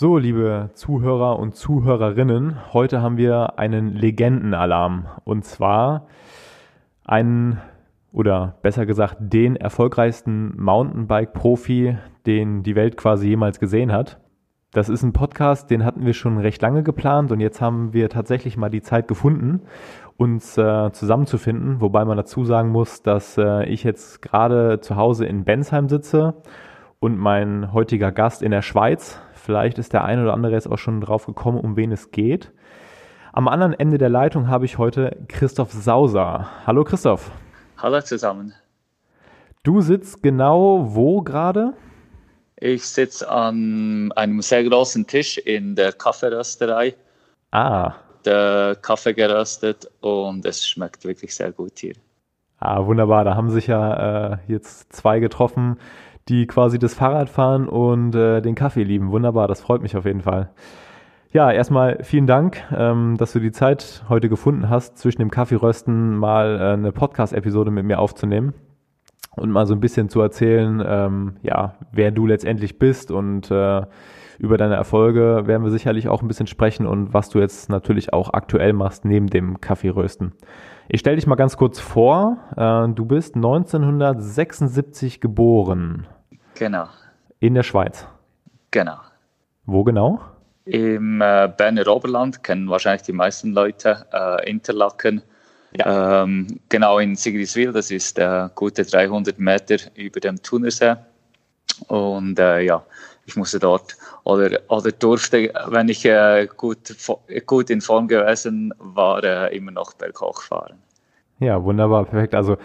So, liebe Zuhörer und Zuhörerinnen, heute haben wir einen Legendenalarm. Und zwar einen, oder besser gesagt, den erfolgreichsten Mountainbike-Profi, den die Welt quasi jemals gesehen hat. Das ist ein Podcast, den hatten wir schon recht lange geplant und jetzt haben wir tatsächlich mal die Zeit gefunden, uns äh, zusammenzufinden. Wobei man dazu sagen muss, dass äh, ich jetzt gerade zu Hause in Bensheim sitze und mein heutiger Gast in der Schweiz. Vielleicht ist der eine oder andere jetzt auch schon drauf gekommen, um wen es geht. Am anderen Ende der Leitung habe ich heute Christoph Sauser. Hallo Christoph. Hallo zusammen. Du sitzt genau wo gerade? Ich sitze an einem sehr großen Tisch in der Kaffeerösterei. Ah. Der Kaffee geröstet und es schmeckt wirklich sehr gut hier. Ah, wunderbar. Da haben sich ja äh, jetzt zwei getroffen, die quasi das Fahrrad fahren und äh, den Kaffee lieben. Wunderbar, das freut mich auf jeden Fall. Ja, erstmal vielen Dank, ähm, dass du die Zeit heute gefunden hast, zwischen dem Kaffeerösten mal äh, eine Podcast-Episode mit mir aufzunehmen und mal so ein bisschen zu erzählen, ähm, ja, wer du letztendlich bist und äh, über deine Erfolge werden wir sicherlich auch ein bisschen sprechen und was du jetzt natürlich auch aktuell machst neben dem Kaffeerösten. Ich stelle dich mal ganz kurz vor. Äh, du bist 1976 geboren. Genau. In der Schweiz. Genau. Wo genau? Im äh, Berner Oberland kennen wahrscheinlich die meisten Leute äh, Interlaken. Ja. Ähm, genau in Sigriswil, das ist äh, gute 300 Meter über dem Thunersee. Und äh, ja, ich musste dort oder, oder durfte, wenn ich äh, gut, gut in Form gewesen war, äh, immer noch berghoch fahren. Ja, wunderbar, perfekt. Also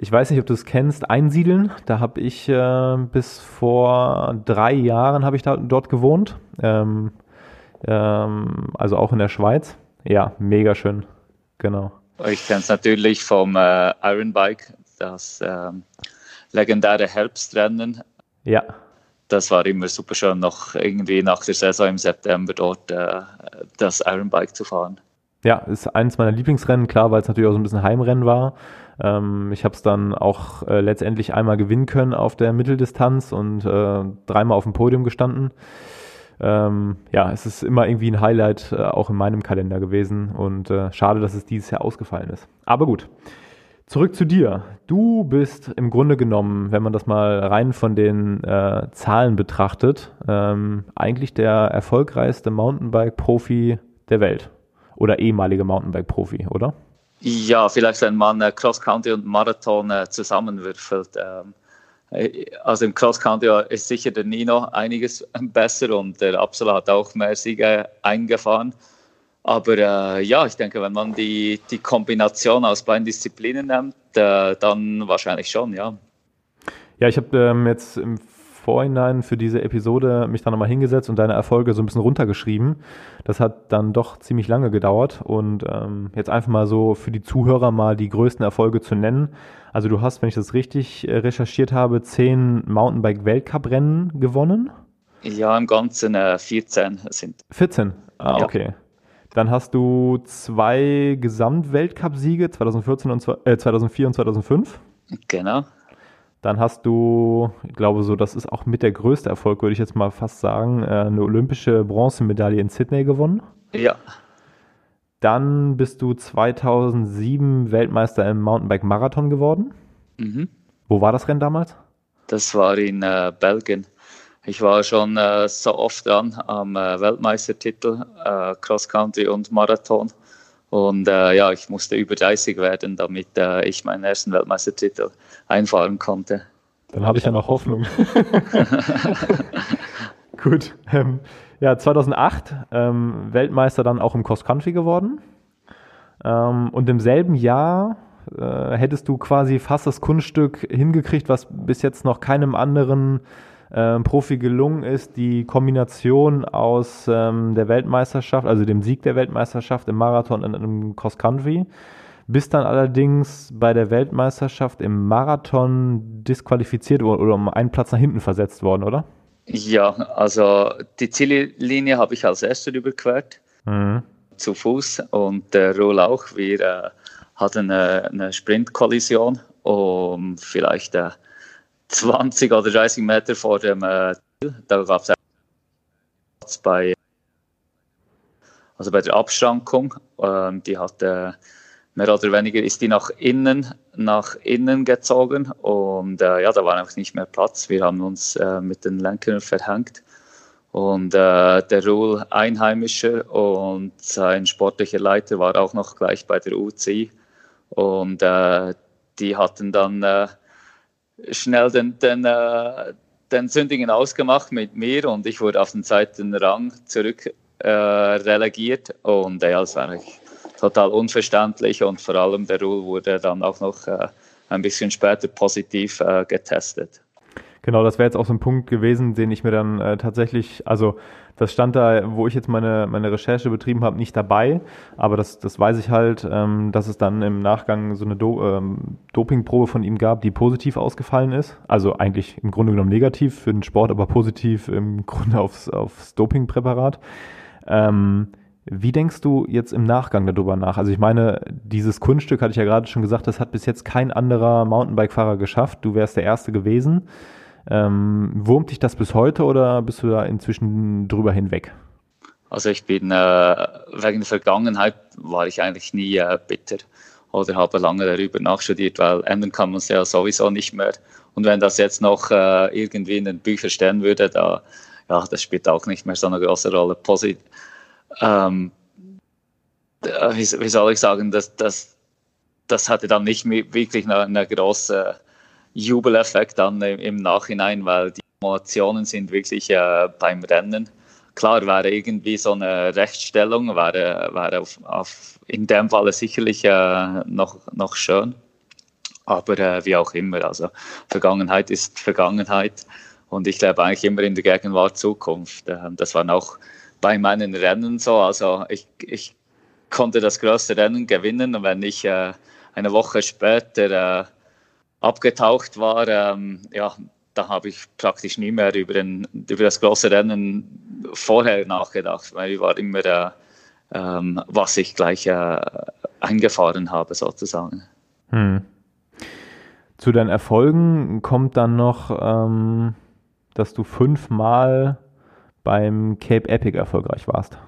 ich weiß nicht, ob du es kennst, Einsiedeln. Da habe ich äh, bis vor drei Jahren habe ich da, dort gewohnt. Ähm, ähm, also auch in der Schweiz. Ja, mega schön. Genau. Ich kenne es natürlich vom äh, Ironbike, das ähm, legendäre Herbstrennen. Ja das war immer super schön, noch irgendwie nach der Saison im September dort äh, das Ironbike zu fahren. Ja, ist eines meiner Lieblingsrennen, klar, weil es natürlich auch so ein bisschen Heimrennen war. Ähm, ich habe es dann auch äh, letztendlich einmal gewinnen können auf der Mitteldistanz und äh, dreimal auf dem Podium gestanden. Ähm, ja, es ist immer irgendwie ein Highlight äh, auch in meinem Kalender gewesen und äh, schade, dass es dieses Jahr ausgefallen ist. Aber gut. Zurück zu dir. Du bist im Grunde genommen, wenn man das mal rein von den äh, Zahlen betrachtet, ähm, eigentlich der erfolgreichste Mountainbike-Profi der Welt. Oder ehemalige Mountainbike-Profi, oder? Ja, vielleicht wenn man äh, Cross-Country und Marathon äh, zusammenwürfelt. Ähm, äh, also im Cross-Country ist sicher der Nino einiges besser und der Absala hat auch mehr Siege eingefahren. Aber äh, ja, ich denke, wenn man die, die Kombination aus beiden Disziplinen nimmt, äh, dann wahrscheinlich schon, ja. Ja, ich habe ähm, jetzt im Vorhinein für diese Episode mich dann nochmal hingesetzt und deine Erfolge so ein bisschen runtergeschrieben. Das hat dann doch ziemlich lange gedauert und ähm, jetzt einfach mal so für die Zuhörer mal die größten Erfolge zu nennen. Also du hast, wenn ich das richtig äh, recherchiert habe, zehn Mountainbike-Weltcup-Rennen gewonnen. Ja, im Ganzen äh, 14 sind. 14? Ah, ja. okay. Dann hast du zwei Gesamtweltcup-Siege 2014 und äh, 2004 und 2005. Genau. Dann hast du, ich glaube so, das ist auch mit der größte Erfolg, würde ich jetzt mal fast sagen, äh, eine olympische Bronzemedaille in Sydney gewonnen. Ja. Dann bist du 2007 Weltmeister im Mountainbike-Marathon geworden. Mhm. Wo war das Rennen damals? Das war in äh, Belgien. Ich war schon äh, so oft dran am äh, Weltmeistertitel, äh, Cross Country und Marathon. Und äh, ja, ich musste über 30 werden, damit äh, ich meinen ersten Weltmeistertitel einfahren konnte. Dann habe ich ja noch Hoffnung. Gut. Ähm, ja, 2008 ähm, Weltmeister dann auch im Cross Country geworden. Ähm, und im selben Jahr äh, hättest du quasi fast das Kunststück hingekriegt, was bis jetzt noch keinem anderen ähm, Profi gelungen ist, die Kombination aus ähm, der Weltmeisterschaft, also dem Sieg der Weltmeisterschaft im Marathon und im Cross Country, bis dann allerdings bei der Weltmeisterschaft im Marathon disqualifiziert wurde oder um einen Platz nach hinten versetzt worden, oder? Ja, also die Ziellinie habe ich als erster überquert, mhm. zu Fuß und der Rohl auch. Wir äh, hatten eine, eine Sprintkollision um vielleicht äh, 20 oder 30 Meter vor dem äh, Da gab es Platz bei, also bei der Abschrankung. Ähm, die hatte mehr oder weniger ist die nach innen, nach innen gezogen und äh, ja, da war einfach nicht mehr Platz. Wir haben uns äh, mit den Lenkern verhängt und äh, der Ruhl Einheimischer und sein sportlicher Leiter war auch noch gleich bei der UCI und äh, die hatten dann äh, schnell den, den, äh, den Sündigen ausgemacht mit mir und ich wurde auf den zweiten Rang zurück äh, relegiert und ja, war eigentlich total unverständlich und vor allem der Rule wurde dann auch noch äh, ein bisschen später positiv äh, getestet. Genau, das wäre jetzt auch so ein Punkt gewesen, den ich mir dann äh, tatsächlich, also das stand da, wo ich jetzt meine, meine Recherche betrieben habe, nicht dabei, aber das, das weiß ich halt, ähm, dass es dann im Nachgang so eine Do ähm, Dopingprobe von ihm gab, die positiv ausgefallen ist. Also eigentlich im Grunde genommen negativ für den Sport, aber positiv im Grunde aufs, aufs Dopingpräparat. Ähm, wie denkst du jetzt im Nachgang darüber nach? Also ich meine, dieses Kunststück hatte ich ja gerade schon gesagt, das hat bis jetzt kein anderer Mountainbike-Fahrer geschafft. Du wärst der Erste gewesen. Ähm, wurmt dich das bis heute oder bist du da inzwischen drüber hinweg? Also ich bin äh, wegen der Vergangenheit war ich eigentlich nie äh, bitter oder habe lange darüber nachstudiert, weil ändern kann man es ja sowieso nicht mehr. Und wenn das jetzt noch äh, irgendwie in den Büchern stehen würde, da ja, das spielt auch nicht mehr so eine große Rolle. Posit ähm, äh, wie, wie, soll ich sagen, das, das, das hatte dann nicht wirklich eine, eine große Jubeleffekt dann im Nachhinein, weil die Emotionen sind wirklich äh, beim Rennen. Klar wäre irgendwie so eine Rechtsstellung, wäre, wäre auf, auf in dem Fall sicherlich äh, noch, noch schön. Aber äh, wie auch immer, also Vergangenheit ist Vergangenheit und ich lebe eigentlich immer in der Gegenwart Zukunft. Ähm, das waren auch bei meinen Rennen so. Also ich, ich konnte das größte Rennen gewinnen und wenn ich äh, eine Woche später äh, abgetaucht war, ähm, ja, da habe ich praktisch nie mehr über, den, über das große Rennen vorher nachgedacht, weil ich war immer, äh, ähm, was ich gleich äh, eingefahren habe sozusagen. Hm. Zu deinen Erfolgen kommt dann noch, ähm, dass du fünfmal beim Cape Epic erfolgreich warst.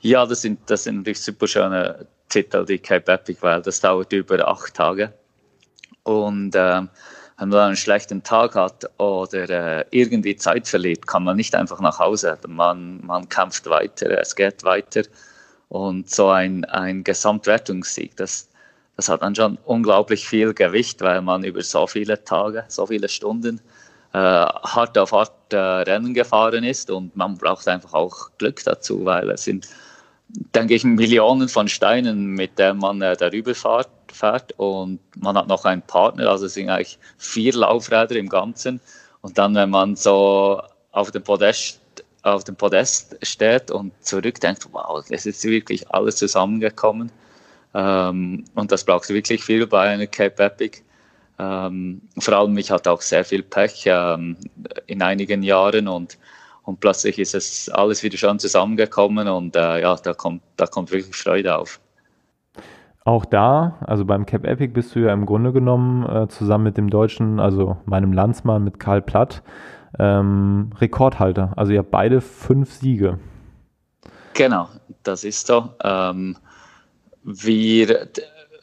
Ja, das sind, das sind natürlich super schöne Titel, die Cape Epic, weil das dauert über acht Tage. Und äh, wenn man einen schlechten Tag hat oder äh, irgendwie Zeit verliert, kann man nicht einfach nach Hause. Man, man kämpft weiter, es geht weiter. Und so ein, ein Gesamtwertungssieg, das, das hat dann schon unglaublich viel Gewicht, weil man über so viele Tage, so viele Stunden äh, hart auf hart äh, Rennen gefahren ist und man braucht einfach auch Glück dazu, weil es sind, denke ich, Millionen von Steinen, mit denen man äh, darüber fährt, fährt und man hat noch einen Partner, also es sind eigentlich vier Laufräder im Ganzen und dann, wenn man so auf dem Podest auf dem Podest steht und zurückdenkt, wow, es ist wirklich alles zusammengekommen. Ähm, und das braucht wirklich viel bei einer Cape Epic. Ähm, vor allem, ich hatte auch sehr viel Pech ähm, in einigen Jahren und, und plötzlich ist es alles wieder schon zusammengekommen und äh, ja, da kommt, da kommt wirklich Freude auf. Auch da, also beim Cap Epic bist du ja im Grunde genommen äh, zusammen mit dem Deutschen, also meinem Landsmann mit Karl Platt, ähm, Rekordhalter. Also ihr habt beide fünf Siege. Genau, das ist so. Ähm, wir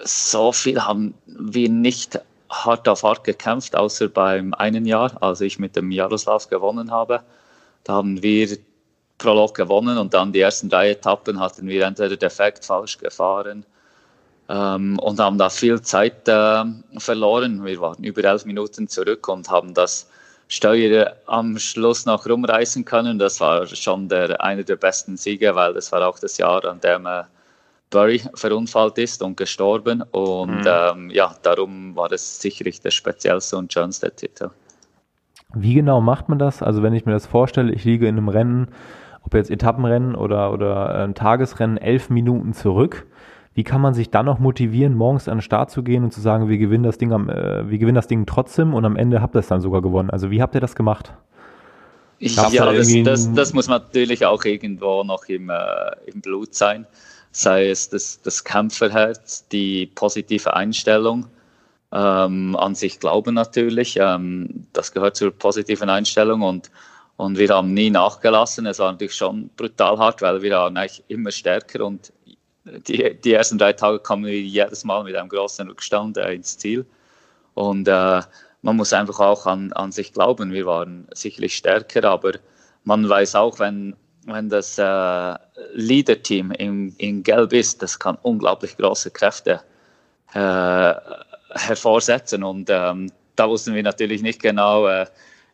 so viel haben wir nicht hart auf hart gekämpft, außer beim einen Jahr, als ich mit dem Jaroslav gewonnen habe. Da haben wir Prolog gewonnen und dann die ersten drei Etappen hatten wir entweder defekt, falsch gefahren ähm, und haben da viel Zeit äh, verloren. Wir waren über elf Minuten zurück und haben das Steuer am Schluss noch rumreißen können. Das war schon der, einer der besten Siege, weil das war auch das Jahr, an dem äh, Burry verunfallt ist und gestorben. Und mhm. ähm, ja, darum war das sicherlich der speziellste und schönste Titel. Wie genau macht man das? Also wenn ich mir das vorstelle, ich liege in einem Rennen, ob jetzt Etappenrennen oder, oder ein Tagesrennen, elf Minuten zurück. Wie kann man sich dann noch motivieren, morgens an den Start zu gehen und zu sagen, wir gewinnen das Ding, am, äh, wir gewinnen das Ding trotzdem und am Ende habt ihr es dann sogar gewonnen? Also wie habt ihr das gemacht? ja, da das, das, das, muss natürlich auch irgendwo noch im, äh, im Blut sein sei es das, das Kämpferherz, die positive Einstellung, ähm, an sich glauben natürlich, ähm, das gehört zur positiven Einstellung und, Und wir haben nie nachgelassen. Es war natürlich schon brutal hart, weil wir waren eigentlich immer stärker und die, die ersten drei Tage kamen wir jedes Mal mit einem großen Rückstand äh, ins Ziel. Und äh, man muss einfach auch an, an sich glauben. Wir waren sicherlich stärker, aber man weiß auch, wenn, wenn das äh, Leader-Team in, in Gelb ist, das kann unglaublich große Kräfte äh, hervorsetzen. Und ähm, da wussten wir natürlich nicht genau, äh,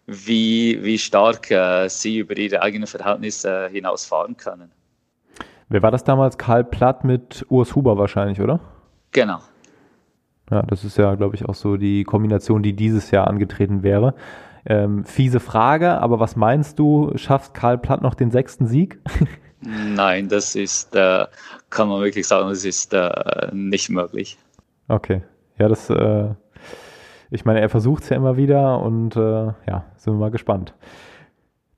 wie, wie stark äh, sie über ihre eigenen Verhältnisse äh, hinausfahren können. Wer war das damals? Karl Platt mit Urs Huber wahrscheinlich, oder? Genau. Ja, das ist ja, glaube ich, auch so die Kombination, die dieses Jahr angetreten wäre. Ähm, fiese Frage, aber was meinst du, schafft Karl Platt noch den sechsten Sieg? Nein, das ist, äh, kann man wirklich sagen, das ist äh, nicht möglich. Okay. Ja, das, äh, ich meine, er versucht es ja immer wieder und äh, ja, sind wir mal gespannt.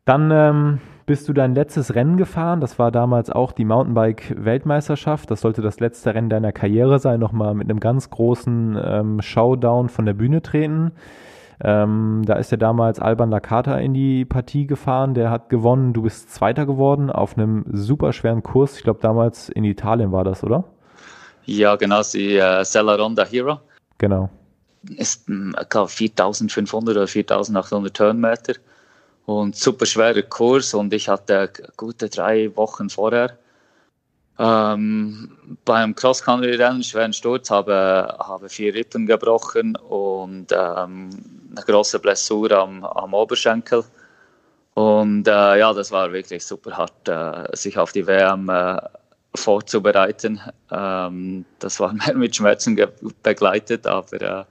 Dann ähm, bist du dein letztes Rennen gefahren. Das war damals auch die Mountainbike-Weltmeisterschaft. Das sollte das letzte Rennen deiner Karriere sein. Nochmal mit einem ganz großen ähm, Showdown von der Bühne treten. Ähm, da ist ja damals Alban Lakata in die Partie gefahren. Der hat gewonnen. Du bist Zweiter geworden auf einem super schweren Kurs. Ich glaube, damals in Italien war das, oder? Ja, genau. Die äh, Sella Ronda Hero. Genau. Ist, ich glaube, 4500 oder 4800 Turnmeter und super schwerer Kurs und ich hatte gute drei Wochen vorher ähm, beim Cross-Country-Rennen schweren Sturz, habe, habe vier Rippen gebrochen und ähm, eine große Blessur am, am Oberschenkel. Und äh, ja, das war wirklich super hart, äh, sich auf die WM äh, vorzubereiten. Ähm, das war mehr mit Schmerzen begleitet, aber äh,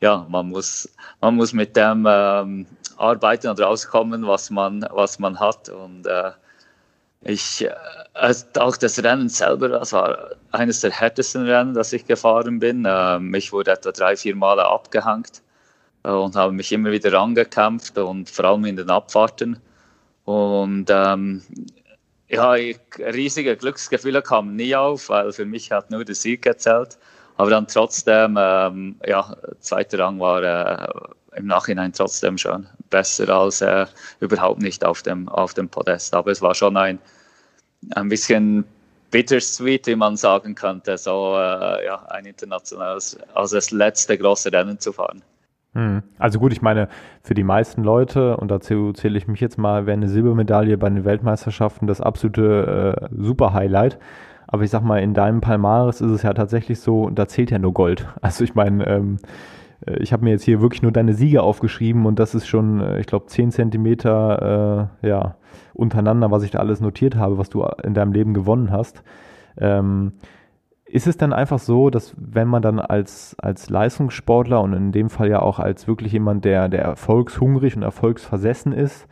ja, man muss, man muss mit dem ähm, arbeiten und rauskommen, was man, was man hat. Und äh, ich, äh, auch das Rennen selber, das war eines der härtesten Rennen, das ich gefahren bin. Ähm, ich wurde etwa drei, vier Male abgehängt äh, und habe mich immer wieder angekämpft und vor allem in den Abfahrten. Und ähm, ja, riesige Glücksgefühle kamen nie auf, weil für mich hat nur der Sieg gezählt. Aber dann trotzdem, ähm, ja, zweiter Rang war äh, im Nachhinein trotzdem schon besser als äh, überhaupt nicht auf dem, auf dem Podest. Aber es war schon ein, ein bisschen bittersweet, wie man sagen könnte, so äh, ja, ein internationales, also das letzte große Rennen zu fahren. Hm. Also gut, ich meine, für die meisten Leute, und dazu zähle ich mich jetzt mal, wäre eine Silbermedaille bei den Weltmeisterschaften das absolute äh, Super-Highlight. Aber ich sag mal, in deinem Palmares ist es ja tatsächlich so, da zählt ja nur Gold. Also ich meine, ähm, äh, ich habe mir jetzt hier wirklich nur deine Siege aufgeschrieben und das ist schon, äh, ich glaube, 10 Zentimeter äh, ja, untereinander, was ich da alles notiert habe, was du in deinem Leben gewonnen hast. Ähm, ist es dann einfach so, dass wenn man dann als, als Leistungssportler und in dem Fall ja auch als wirklich jemand, der, der erfolgshungrig und erfolgsversessen ist,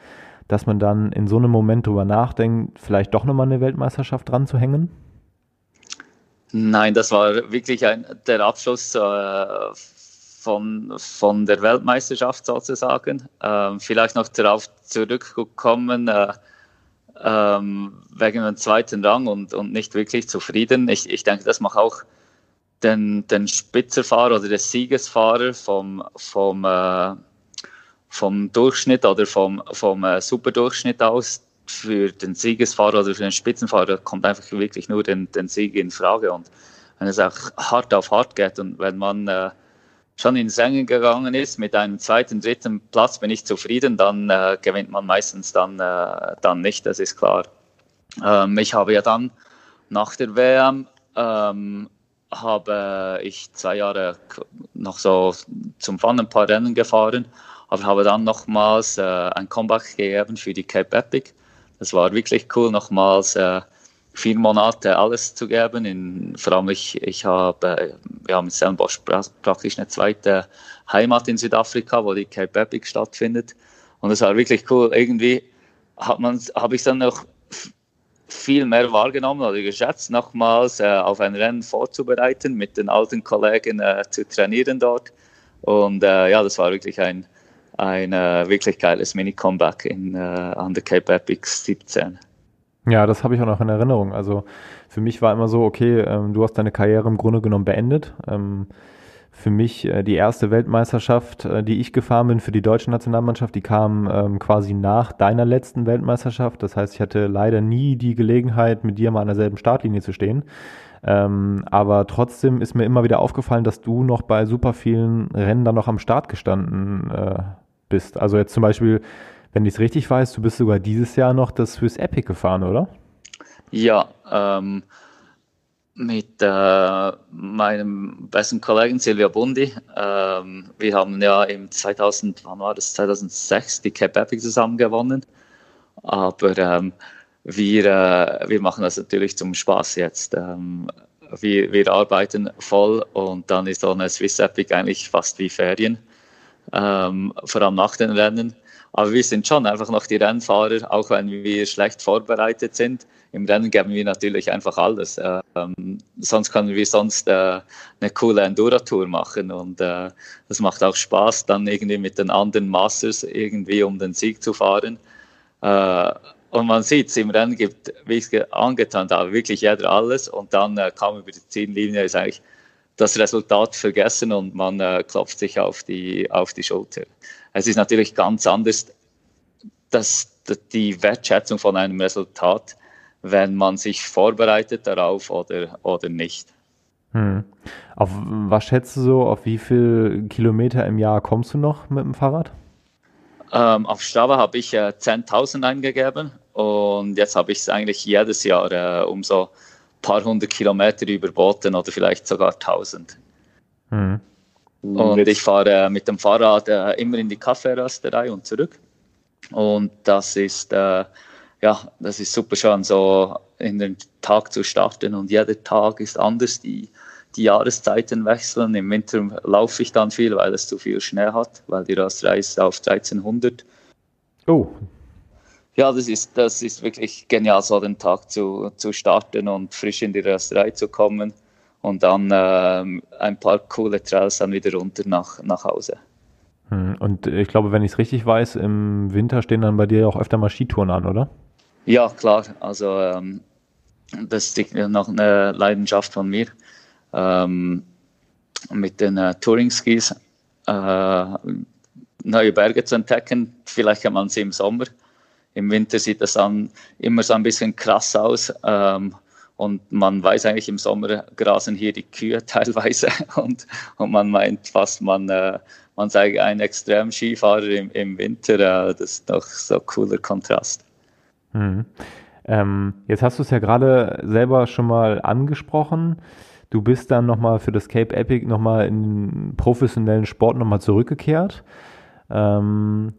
dass man dann in so einem Moment drüber nachdenkt, vielleicht doch nochmal eine Weltmeisterschaft dran zu hängen? Nein, das war wirklich ein, der Abschluss äh, von, von der Weltmeisterschaft sozusagen. Ähm, vielleicht noch darauf zurückgekommen, äh, ähm, wegen dem zweiten Rang und, und nicht wirklich zufrieden. Ich, ich denke, das macht auch den, den Spitzerfahrer oder den Siegesfahrer vom, vom, äh, vom Durchschnitt oder vom, vom äh, Superdurchschnitt aus für den Siegesfahrer oder für den Spitzenfahrer kommt einfach wirklich nur den, den Sieg in Frage. Und wenn es auch hart auf hart geht und wenn man äh, schon ins Rennen gegangen ist. Mit einem zweiten, dritten Platz, bin ich zufrieden, dann äh, gewinnt man meistens dann, äh, dann nicht, das ist klar. Ähm, ich habe ja dann nach der WM ähm, habe ich zwei Jahre noch so zum Fun ein paar Rennen gefahren, aber habe dann nochmals äh, ein Comeback gegeben für die Cape Epic. Es war wirklich cool, nochmals äh, vier Monate alles zu geben. In, vor allem ich, ich habe äh, ja, mit Stellenbosch praktisch eine zweite Heimat in Südafrika, wo die Cape Epic stattfindet. Und es war wirklich cool. Irgendwie habe ich dann noch viel mehr wahrgenommen oder geschätzt, nochmals äh, auf ein Rennen vorzubereiten, mit den alten Kollegen äh, zu trainieren dort. Und äh, ja, das war wirklich ein, ein äh, wirklich geiles Mini-Comeback äh, an der Cape Epic 17. Ja, das habe ich auch noch in Erinnerung. Also für mich war immer so, okay, ähm, du hast deine Karriere im Grunde genommen beendet. Ähm, für mich äh, die erste Weltmeisterschaft, äh, die ich gefahren bin für die deutsche Nationalmannschaft, die kam ähm, quasi nach deiner letzten Weltmeisterschaft. Das heißt, ich hatte leider nie die Gelegenheit, mit dir mal an derselben Startlinie zu stehen. Ähm, aber trotzdem ist mir immer wieder aufgefallen, dass du noch bei super vielen Rennen dann noch am Start gestanden äh, bist. Also jetzt zum Beispiel, wenn ich es richtig weiß, du bist sogar dieses Jahr noch das fürs Epic gefahren, oder? Ja, ähm, mit äh, meinem besten Kollegen Silvia Bundi. Ähm, wir haben ja im 2000, wann war das, 2006 die Cape Epic zusammen gewonnen. Aber ähm, wir, äh, wir machen das natürlich zum Spaß jetzt. Ähm, wir, wir arbeiten voll und dann ist so eine Swiss Epic eigentlich fast wie Ferien, ähm, vor allem nach den Rennen. Aber wir sind schon einfach noch die Rennfahrer, auch wenn wir schlecht vorbereitet sind im Rennen geben wir natürlich einfach alles. Ähm, sonst können wir sonst äh, eine coole Enduro-Tour machen und äh, das macht auch Spaß, dann irgendwie mit den anderen Masters irgendwie um den Sieg zu fahren. Äh, und man sieht es im Rennen gibt, wie ich es angetan habe, wirklich jeder alles und dann äh, kam über die Ziellinie, ist eigentlich das Resultat vergessen und man äh, klopft sich auf die, auf die Schulter. Es ist natürlich ganz anders, dass die Wertschätzung von einem Resultat wenn man sich vorbereitet darauf oder, oder nicht. Hm. Auf was schätzt du so, auf wie viele Kilometer im Jahr kommst du noch mit dem Fahrrad? Ähm, auf Strava habe ich äh, 10.000 eingegeben und jetzt habe ich es eigentlich jedes Jahr äh, um so ein paar hundert Kilometer überboten oder vielleicht sogar 1000. Hm. Und ich fahre äh, mit dem Fahrrad äh, immer in die Kaffeerösterei und zurück. Und das ist äh, ja, das ist super schön, so in den Tag zu starten und jeder Tag ist anders. Die, die Jahreszeiten wechseln. Im Winter laufe ich dann viel, weil es zu viel Schnee hat, weil die Rösterei ist auf 1300. Oh. Ja, das ist, das ist wirklich genial, so den Tag zu, zu starten und frisch in die Rösterei zu kommen und dann äh, ein paar coole Trails dann wieder runter nach, nach Hause. Hm, und ich glaube, wenn ich es richtig weiß, im Winter stehen dann bei dir auch öfter mal Skitouren an, oder? Ja, klar. Also ähm, das ist noch eine Leidenschaft von mir. Ähm, mit den äh, Touring-Skis äh, neue Berge zu entdecken. Vielleicht kann man sie im Sommer. Im Winter sieht das dann immer so ein bisschen krass aus. Ähm, und man weiß eigentlich, im Sommer grasen hier die Kühe teilweise. Und, und man meint fast, man, äh, man sei ein Extrem-Skifahrer im, im Winter. Äh, das ist doch so ein cooler Kontrast. Mhm. Ähm, jetzt hast du es ja gerade selber schon mal angesprochen. Du bist dann nochmal für das Cape Epic nochmal in den professionellen Sport nochmal zurückgekehrt. Ähm,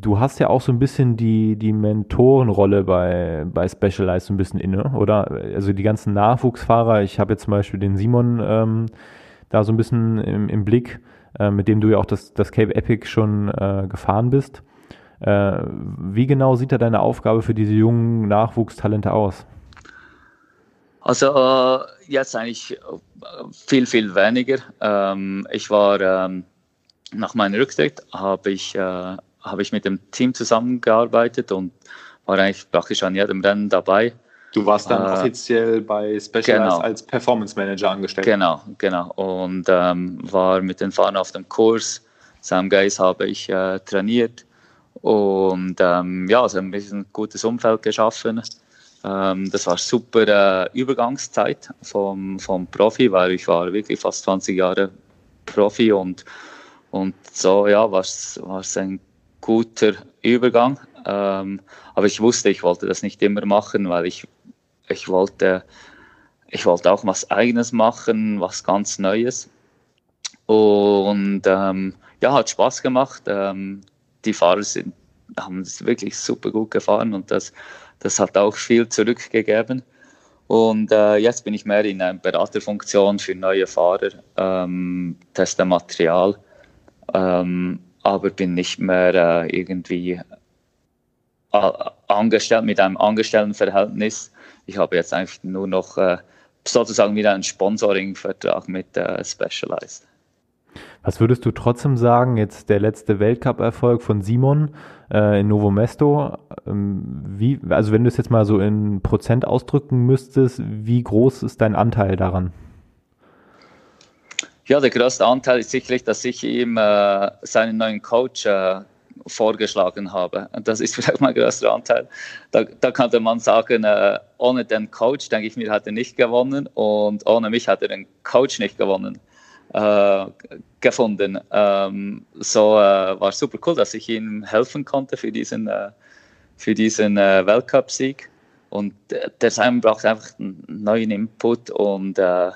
du hast ja auch so ein bisschen die, die Mentorenrolle bei, bei Specialized so ein bisschen inne, oder? Also die ganzen Nachwuchsfahrer, ich habe jetzt zum Beispiel den Simon ähm, da so ein bisschen im, im Blick, äh, mit dem du ja auch das, das Cape Epic schon äh, gefahren bist. Äh, wie genau sieht da deine Aufgabe für diese jungen Nachwuchstalente aus? Also äh, jetzt eigentlich äh, viel, viel weniger. Ähm, ich war ähm, nach meinem Rücktritt, habe ich, äh, hab ich mit dem Team zusammengearbeitet und war eigentlich praktisch an jedem Rennen dabei. Du warst dann äh, offiziell bei Specialized genau. als Performance Manager angestellt. Genau, genau. Und ähm, war mit den Fahrern auf dem Kurs. Sam Geis habe ich äh, trainiert. Und ähm, ja, also ein bisschen ein gutes Umfeld geschaffen. Ähm, das war super äh, Übergangszeit vom, vom Profi, weil ich war wirklich fast 20 Jahre Profi und, und so ja, war es ein guter Übergang. Ähm, aber ich wusste, ich wollte das nicht immer machen, weil ich, ich wollte ich wollte auch was Eigenes machen, was ganz Neues. Und ähm, ja, hat Spaß gemacht. Ähm, die Fahrer sind, haben es wirklich super gut gefahren und das, das hat auch viel zurückgegeben. Und äh, jetzt bin ich mehr in einer Beraterfunktion für neue Fahrer, ähm, teste Material, ähm, aber bin nicht mehr äh, irgendwie angestellt mit einem Angestelltenverhältnis. Ich habe jetzt einfach nur noch äh, sozusagen wieder einen Sponsoring-Vertrag mit äh, Specialized. Was würdest du trotzdem sagen, jetzt der letzte Weltcup-Erfolg von Simon äh, in Novo Mesto, ähm, wie, also wenn du es jetzt mal so in Prozent ausdrücken müsstest, wie groß ist dein Anteil daran? Ja, der größte Anteil ist sicherlich, dass ich ihm äh, seinen neuen Coach äh, vorgeschlagen habe. Das ist vielleicht mein größter Anteil. Da, da könnte man sagen, äh, ohne den Coach, denke ich mir, hat er nicht gewonnen und ohne mich hat er den Coach nicht gewonnen. Äh, gefunden. Ähm, so äh, war super cool, dass ich ihm helfen konnte für diesen, äh, für diesen äh, Weltcup-Sieg. Und der Simon braucht einfach einen neuen Input und äh,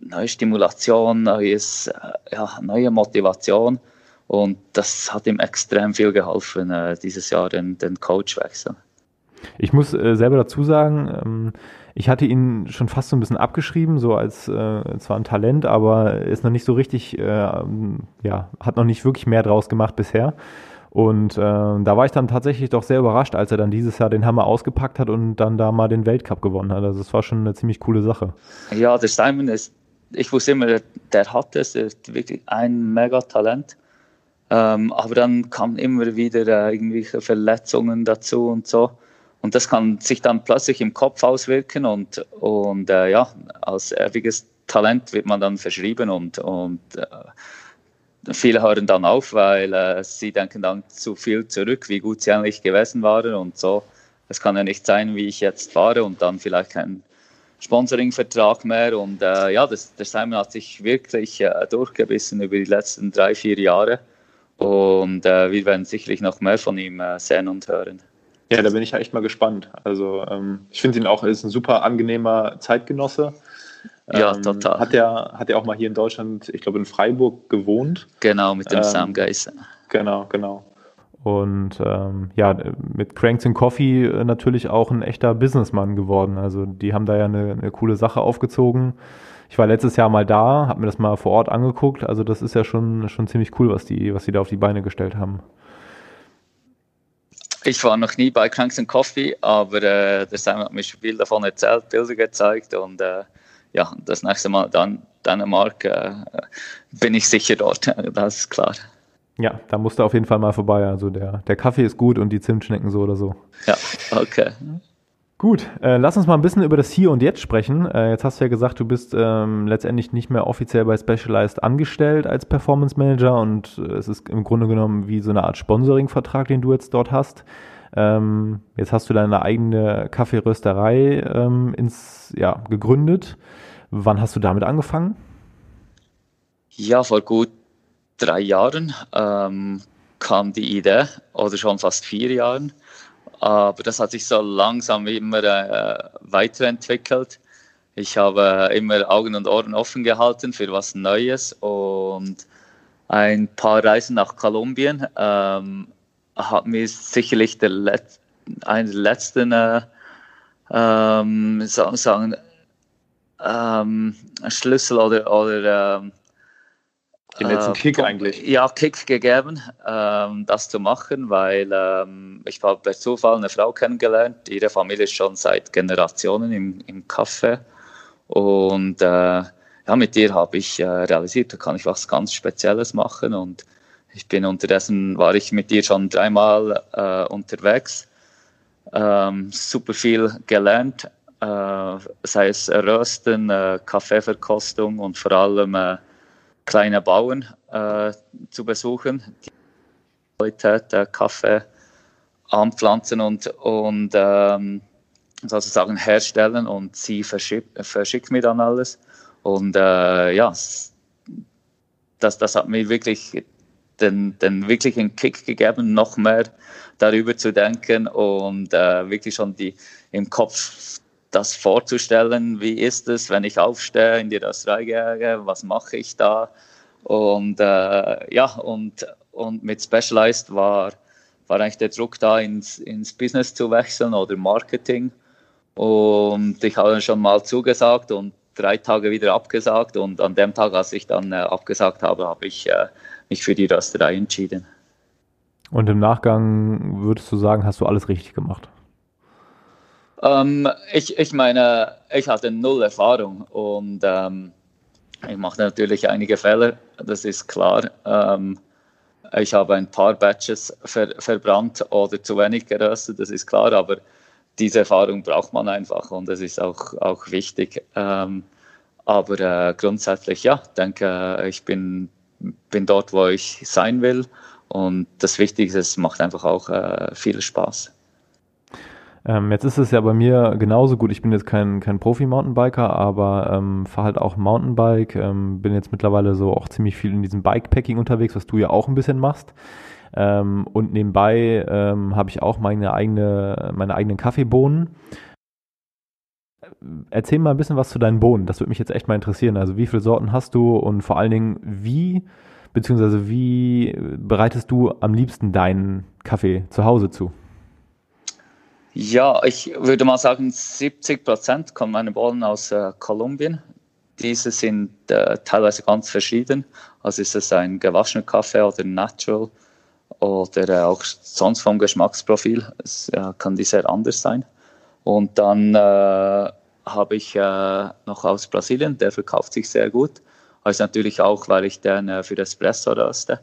neue Stimulation, neues, äh, ja, neue Motivation. Und das hat ihm extrem viel geholfen, äh, dieses Jahr den, den Coach wechseln. Ich muss äh, selber dazu sagen, ähm, ich hatte ihn schon fast so ein bisschen abgeschrieben, so als zwar ein Talent, aber ist noch nicht so richtig, ja, hat noch nicht wirklich mehr draus gemacht bisher. Und äh, da war ich dann tatsächlich doch sehr überrascht, als er dann dieses Jahr den Hammer ausgepackt hat und dann da mal den Weltcup gewonnen hat. Also es war schon eine ziemlich coole Sache. Ja, der Simon ist, ich wusste immer, der hat es, der ist wirklich ein Mega-Talent. Ähm, aber dann kamen immer wieder äh, irgendwelche Verletzungen dazu und so. Und das kann sich dann plötzlich im Kopf auswirken und, und äh, ja, als ewiges Talent wird man dann verschrieben und, und äh, viele hören dann auf, weil äh, sie denken dann zu viel zurück, wie gut sie eigentlich gewesen waren und so. Es kann ja nicht sein, wie ich jetzt fahre und dann vielleicht kein Sponsoring-Vertrag mehr. Und äh, ja, das, der Simon hat sich wirklich äh, durchgebissen über die letzten drei, vier Jahre. Und äh, wir werden sicherlich noch mehr von ihm äh, sehen und hören. Ja, da bin ich ja echt mal gespannt. Also ähm, ich finde ihn auch, ist ein super angenehmer Zeitgenosse. Ja, ähm, total. Hat er, hat er auch mal hier in Deutschland, ich glaube in Freiburg gewohnt. Genau, mit dem ähm, Sam Geiser. Genau, genau. Und ähm, ja, mit Cranks and Coffee äh, natürlich auch ein echter Businessman geworden. Also die haben da ja eine, eine coole Sache aufgezogen. Ich war letztes Jahr mal da, habe mir das mal vor Ort angeguckt. Also das ist ja schon, schon ziemlich cool, was die, was die da auf die Beine gestellt haben. Ich war noch nie bei Cranks and Coffee, aber äh, der Simon hat mir viel davon erzählt, Bilder gezeigt und äh, ja, das nächste Mal dann Dänemark äh, bin ich sicher dort, das ist klar. Ja, da musst du auf jeden Fall mal vorbei. Also der, der Kaffee ist gut und die Zimtschnecken so oder so. Ja, okay. Gut, äh, lass uns mal ein bisschen über das Hier und Jetzt sprechen. Äh, jetzt hast du ja gesagt, du bist ähm, letztendlich nicht mehr offiziell bei Specialized angestellt als Performance Manager und äh, es ist im Grunde genommen wie so eine Art Sponsoring-Vertrag, den du jetzt dort hast. Ähm, jetzt hast du deine eigene Kaffeerösterei ähm, ins, ja, gegründet. Wann hast du damit angefangen? Ja, vor gut drei Jahren ähm, kam die Idee, oder schon fast vier Jahren. Aber das hat sich so langsam immer äh, weiterentwickelt. Ich habe immer Augen und Ohren offen gehalten für was Neues und ein paar Reisen nach Kolumbien ähm, hat mir sicherlich der Let der letzten äh, ähm, sagen, ähm, Schlüssel oder, oder ähm, den letzten äh, Kick eigentlich. Ja, Kick gegeben, ähm, das zu machen, weil ähm, ich habe per Zufall eine Frau kennengelernt. Ihre Familie ist schon seit Generationen im, im Café. Und äh, ja, mit ihr habe ich äh, realisiert, da kann ich was ganz Spezielles machen. Und ich bin unterdessen, war ich mit ihr schon dreimal äh, unterwegs. Ähm, super viel gelernt, äh, sei es Rösten, äh, Kaffeeverkostung und vor allem äh, kleine Bauern äh, zu besuchen, die Qualität der Kaffee anpflanzen und, und ähm, sozusagen herstellen und sie verschicken verschickt mir dann alles. Und äh, ja, das, das hat mir wirklich den, den wirklichen Kick gegeben, noch mehr darüber zu denken und äh, wirklich schon die im Kopf das vorzustellen, wie ist es, wenn ich aufstehe, in die gehe, was mache ich da? Und äh, ja, und, und mit Specialized war, war eigentlich der Druck da, ins, ins Business zu wechseln oder Marketing. Und ich habe schon mal zugesagt und drei Tage wieder abgesagt. Und an dem Tag, als ich dann äh, abgesagt habe, habe ich äh, mich für die Rösterei entschieden. Und im Nachgang würdest du sagen, hast du alles richtig gemacht? Ähm, ich, ich meine, ich hatte null Erfahrung und ähm, ich mache natürlich einige Fehler, das ist klar. Ähm, ich habe ein paar Batches ver verbrannt oder zu wenig geröstet, das ist klar, aber diese Erfahrung braucht man einfach und das ist auch, auch wichtig. Ähm, Aber äh, grundsätzlich ja, denke ich bin, bin dort, wo ich sein will. Und das Wichtigste, es macht einfach auch äh, viel Spaß. Ähm, jetzt ist es ja bei mir genauso gut. Ich bin jetzt kein, kein Profi-Mountainbiker, aber ähm, fahre halt auch Mountainbike. Ähm, bin jetzt mittlerweile so auch ziemlich viel in diesem Bikepacking unterwegs, was du ja auch ein bisschen machst. Ähm, und nebenbei ähm, habe ich auch meine, eigene, meine eigenen Kaffeebohnen. Erzähl mal ein bisschen was zu deinen Bohnen. Das würde mich jetzt echt mal interessieren. Also wie viele Sorten hast du und vor allen Dingen wie, beziehungsweise wie bereitest du am liebsten deinen Kaffee zu Hause zu? Ja, ich würde mal sagen, 70 Prozent kommen meine Bohnen aus äh, Kolumbien. Diese sind äh, teilweise ganz verschieden. Also ist es ein gewaschener Kaffee oder Natural oder äh, auch sonst vom Geschmacksprofil. Es äh, kann die sehr anders sein. Und dann äh, habe ich äh, noch aus Brasilien, der verkauft sich sehr gut. Also natürlich auch, weil ich den für Espresso röste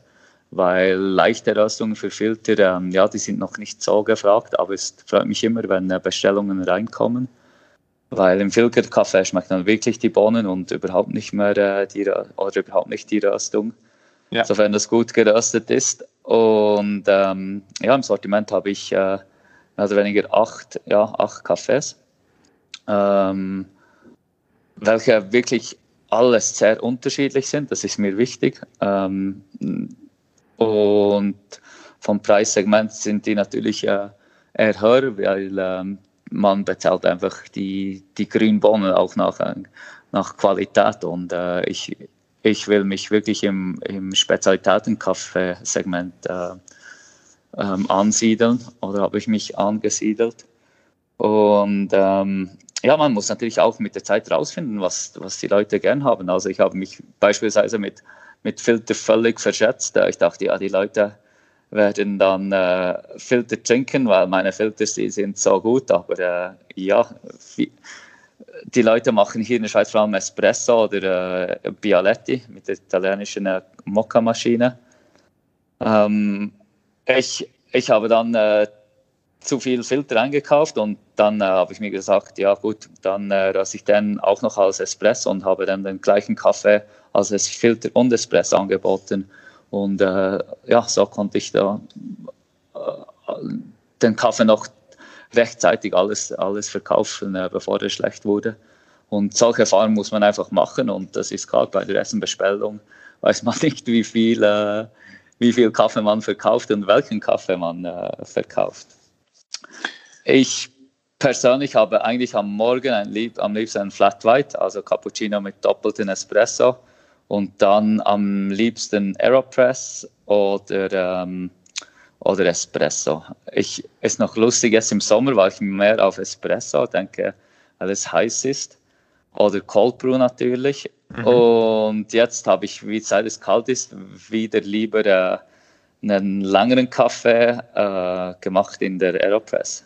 weil leichte Röstungen für Filter, ähm, ja, die sind noch nicht so gefragt, aber es freut mich immer, wenn äh, Bestellungen reinkommen, weil im Filterkaffee schmeckt dann wirklich die Bohnen und überhaupt nicht mehr äh, die, oder überhaupt nicht die Röstung, ja. sofern das gut geröstet ist. Und ähm, ja, im Sortiment habe ich äh, mehr oder weniger acht, ja, acht Kaffees, ähm, welche wirklich alles sehr unterschiedlich sind, das ist mir wichtig. Ähm, und vom Preissegment sind die natürlich äh, eher höher, weil ähm, man bezahlt einfach die, die Grünbohnen auch nach, nach Qualität. Und äh, ich, ich will mich wirklich im, im Spezialitätenkaffeesegment äh, ähm, ansiedeln oder habe ich mich angesiedelt. Und ähm, ja, man muss natürlich auch mit der Zeit rausfinden, was, was die Leute gern haben. Also ich habe mich beispielsweise mit mit Filter völlig verschätzt. Ich dachte, ja, die Leute werden dann äh, Filter trinken, weil meine Filter die sind so gut. Aber äh, ja, die Leute machen hier in der Schweiz vor allem Espresso oder äh, Bialetti mit der italienischen äh, Mokka-Maschine. Ähm, ich, ich habe dann äh, zu viel Filter eingekauft und dann äh, habe ich mir gesagt, ja gut, dann äh, röste ich den auch noch als Espresso und habe dann den gleichen Kaffee als Filter und Espresso angeboten. Und äh, ja, so konnte ich da äh, den Kaffee noch rechtzeitig alles, alles verkaufen, äh, bevor er schlecht wurde. Und solche Erfahrungen muss man einfach machen und das ist gerade bei der Essenbestellung, weiß man nicht, wie viel, äh, wie viel Kaffee man verkauft und welchen Kaffee man verkauft. Ich persönlich habe eigentlich am Morgen ein Lieb, am liebsten ein Flat White, also Cappuccino mit doppelten Espresso und dann am liebsten Aeropress oder, ähm, oder Espresso. Ich, ist noch lustig, jetzt im Sommer war ich mehr auf Espresso, denke, weil es heiß ist. Oder Cold Brew natürlich. Mhm. Und jetzt habe ich, wie seit es kalt ist, wieder lieber äh, einen längeren Kaffee äh, gemacht in der Aeropress.